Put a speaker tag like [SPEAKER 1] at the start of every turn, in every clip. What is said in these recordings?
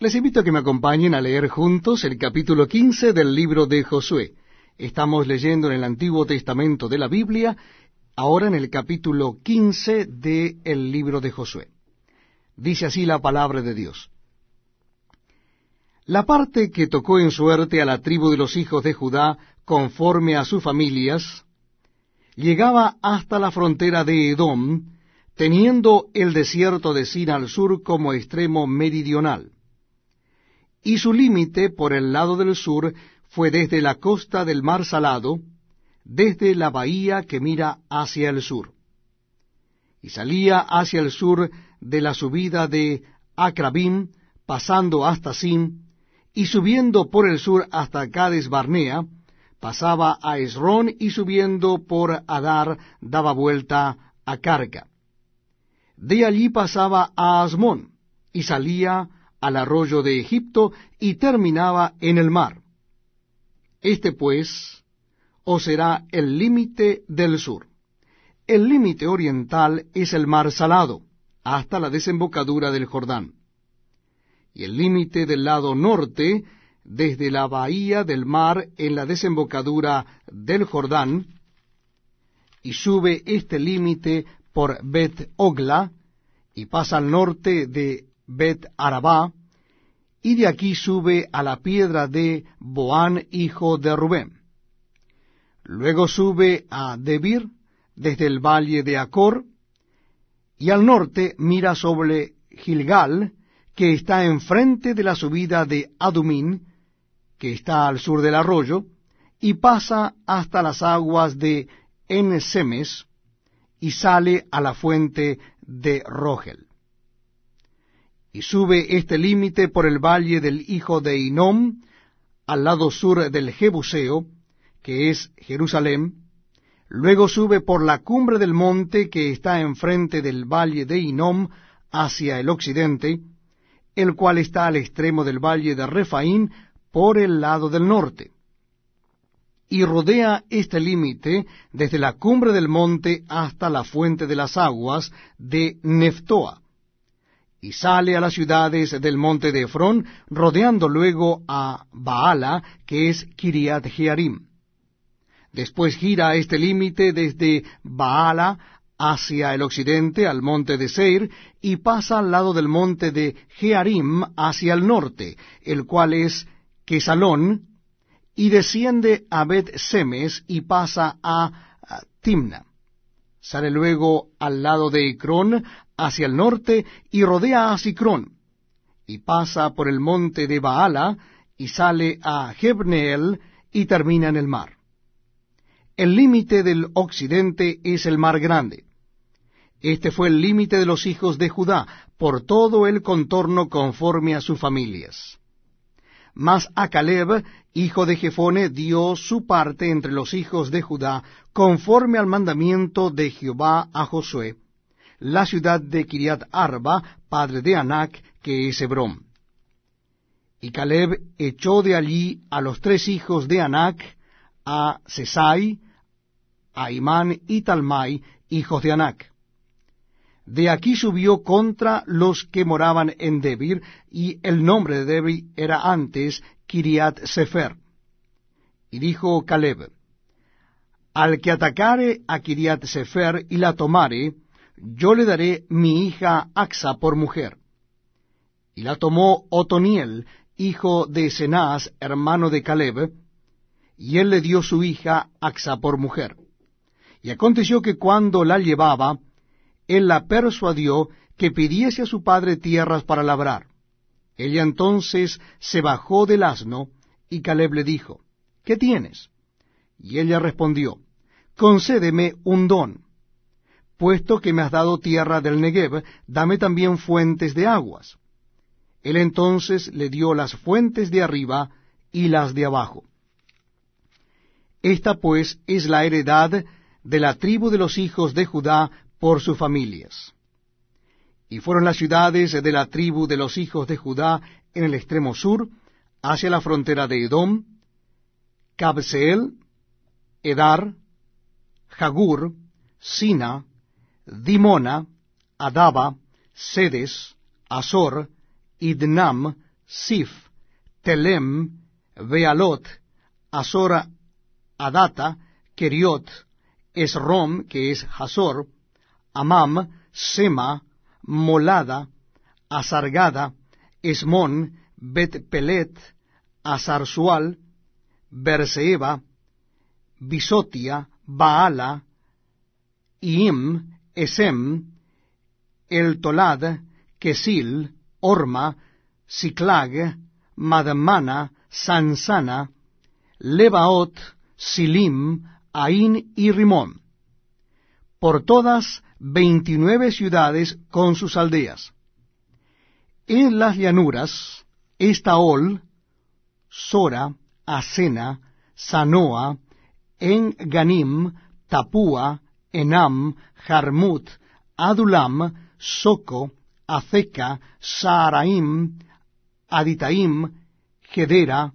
[SPEAKER 1] Les invito a que me acompañen a leer juntos el capítulo 15 del libro de Josué. Estamos leyendo en el Antiguo Testamento de la Biblia, ahora en el capítulo 15 del libro de Josué. Dice así la palabra de Dios. La parte que tocó en suerte a la tribu de los hijos de Judá, conforme a sus familias, llegaba hasta la frontera de Edom, teniendo el desierto de Sin al sur como extremo meridional y su límite por el lado del sur fue desde la costa del mar Salado, desde la bahía que mira hacia el sur. Y salía hacia el sur de la subida de Acrabim, pasando hasta Sim, y subiendo por el sur hasta Cades Barnea, pasaba a Esrón y subiendo por Adar daba vuelta a Carga. De allí pasaba a Asmón, y salía al arroyo de Egipto y terminaba en el mar. Este pues os será el límite del sur. El límite oriental es el mar salado, hasta la desembocadura del Jordán. Y el límite del lado norte, desde la bahía del mar en la desembocadura del Jordán, y sube este límite por Bet Ogla, y pasa al norte de Bet Arabá, y de aquí sube a la piedra de Boán, hijo de Rubén. Luego sube a Debir, desde el valle de Acor, y al norte mira sobre Gilgal, que está enfrente de la subida de Adumín, que está al sur del arroyo, y pasa hasta las aguas de Ensemes, y sale a la fuente de Rogel y sube este límite por el valle del hijo de Inom, al lado sur del Jebuseo, que es Jerusalén, luego sube por la cumbre del monte que está enfrente del valle de Inom hacia el occidente, el cual está al extremo del valle de Refaín por el lado del norte. Y rodea este límite desde la cumbre del monte hasta la fuente de las aguas de Neftoa y sale a las ciudades del monte de Efrón, rodeando luego a Baala, que es Kiriat Jearim. Después gira este límite desde Baala hacia el occidente al monte de Seir y pasa al lado del monte de Jearim hacia el norte, el cual es Quesalón, y desciende a Bet Semes y pasa a Timna. Sale luego al lado de Ecrón hacia el norte y rodea a Sicrón, y pasa por el monte de Baala, y sale a Jebneel y termina en el mar. El límite del occidente es el mar grande. Este fue el límite de los hijos de Judá, por todo el contorno conforme a sus familias. Mas a Caleb, hijo de Jefone, dio su parte entre los hijos de Judá, conforme al mandamiento de Jehová a Josué, la ciudad de Kiriat Arba, padre de Anac, que es Hebrón. Y Caleb echó de allí a los tres hijos de Anac, a Sesai, a Imán y Talmai, hijos de Anac. De aquí subió contra los que moraban en Debir, y el nombre de Debir era antes Kiriat Sefer. Y dijo Caleb, Al que atacare a Kiriat Sefer y la tomare, yo le daré mi hija Axa por mujer. Y la tomó Otoniel, hijo de Cenaz, hermano de Caleb, y él le dio su hija Axa por mujer. Y aconteció que cuando la llevaba, él la persuadió que pidiese a su padre tierras para labrar. Ella entonces se bajó del asno, y Caleb le dijo, ¿Qué tienes? Y ella respondió, Concédeme un don puesto que me has dado tierra del Negev, dame también fuentes de aguas. Él entonces le dio las fuentes de arriba y las de abajo. Esta pues es la heredad de la tribu de los hijos de Judá por sus familias. Y fueron las ciudades de la tribu de los hijos de Judá en el extremo sur, hacia la frontera de Edom, Cabseel, Edar, Jagur, Sina, Dimona, Adaba, Sedes, Azor, Idnam, Sif, Telem, Bealot, Azora, Adata, Keriot, Esrom, que es Hazor, Amam, Sema, Molada, Azargada, Esmón, Bet Pelet, Azarzual, Berseba, Bisotia, Baala, Iim, Esem, El Tolad, Kesil, Orma, Siclag, Madmana, Sansana, Lebaot, Silim, Ain y Rimón. Por todas veintinueve ciudades con sus aldeas. En las llanuras, Estaol, Sora, Asena, Sanoa, En Ganim, Tapúa, Enam, Jarmut, Adulam, Soco, Azeca, Saaraim, Aditaim, Gedera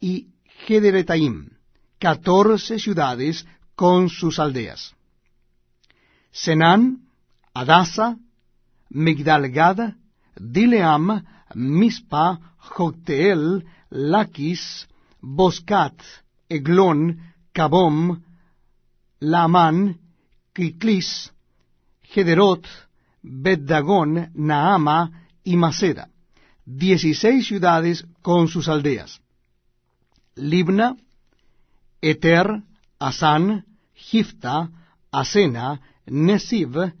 [SPEAKER 1] y Gederetaim, catorce ciudades con sus aldeas. Senán, Adasa, Migdalgad, Dileam, Mispa, Jocteel, Lakis, Boscat, Eglon, Cabom, Laman, Kiklis, Gederot, Beddagón, Naama y Maceda, dieciséis ciudades con sus aldeas. Libna, Eter, Asán, Gifta, Asena, Nesiv,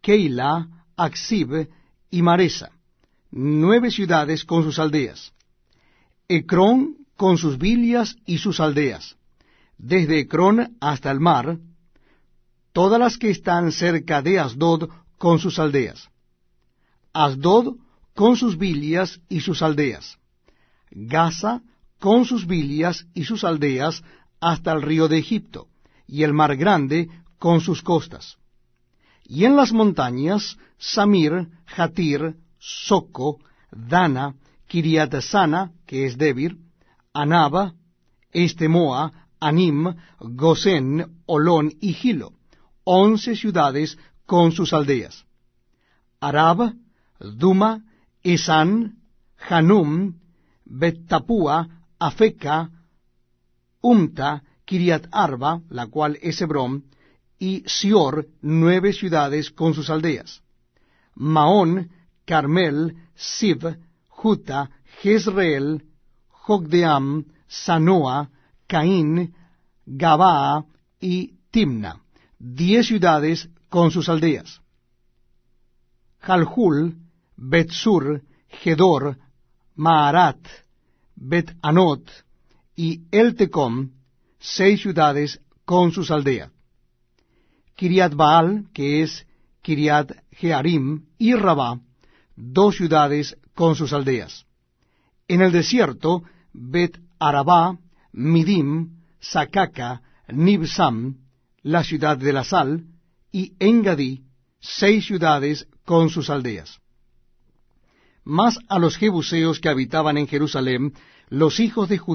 [SPEAKER 1] Keila, Aksib y Maresa, nueve ciudades con sus aldeas. Ecrón con sus villas y sus aldeas, desde Ecrón hasta el mar, todas las que están cerca de Asdod con sus aldeas. Asdod con sus villas y sus aldeas. Gaza con sus villas y sus aldeas hasta el río de Egipto, y el mar grande con sus costas. Y en las montañas, Samir, Jatir, Soco, Dana, Kiriat Sana, que es Debir, Anaba, Estemoa, Anim, Gosén, Olón y Gilo, once ciudades con sus aldeas. Arab, Duma, Esan, Hanum, Bettapúa, Afeca, Umta, Kiriat Arba, la cual es Hebrón, y Sior, nueve ciudades con sus aldeas. Maón, Carmel, Sib, Juta, Jezreel, Jogdeam, Sanoa, Caín, Gabaa y Timna, diez ciudades con sus aldeas. Jalhul, Betsur, Gedor, Maarat, Bet-Anot y Eltecom, seis ciudades con sus aldeas. Kiriat Baal, que es Kiriat Jearim, y Rabá, dos ciudades con sus aldeas. En el desierto, Bet Arabá, Midim, Sacaca, Nibsam, la ciudad de la sal, y Engadí, seis ciudades con sus aldeas. Mas a los jebuseos que habitaban en Jerusalén, los hijos de Judá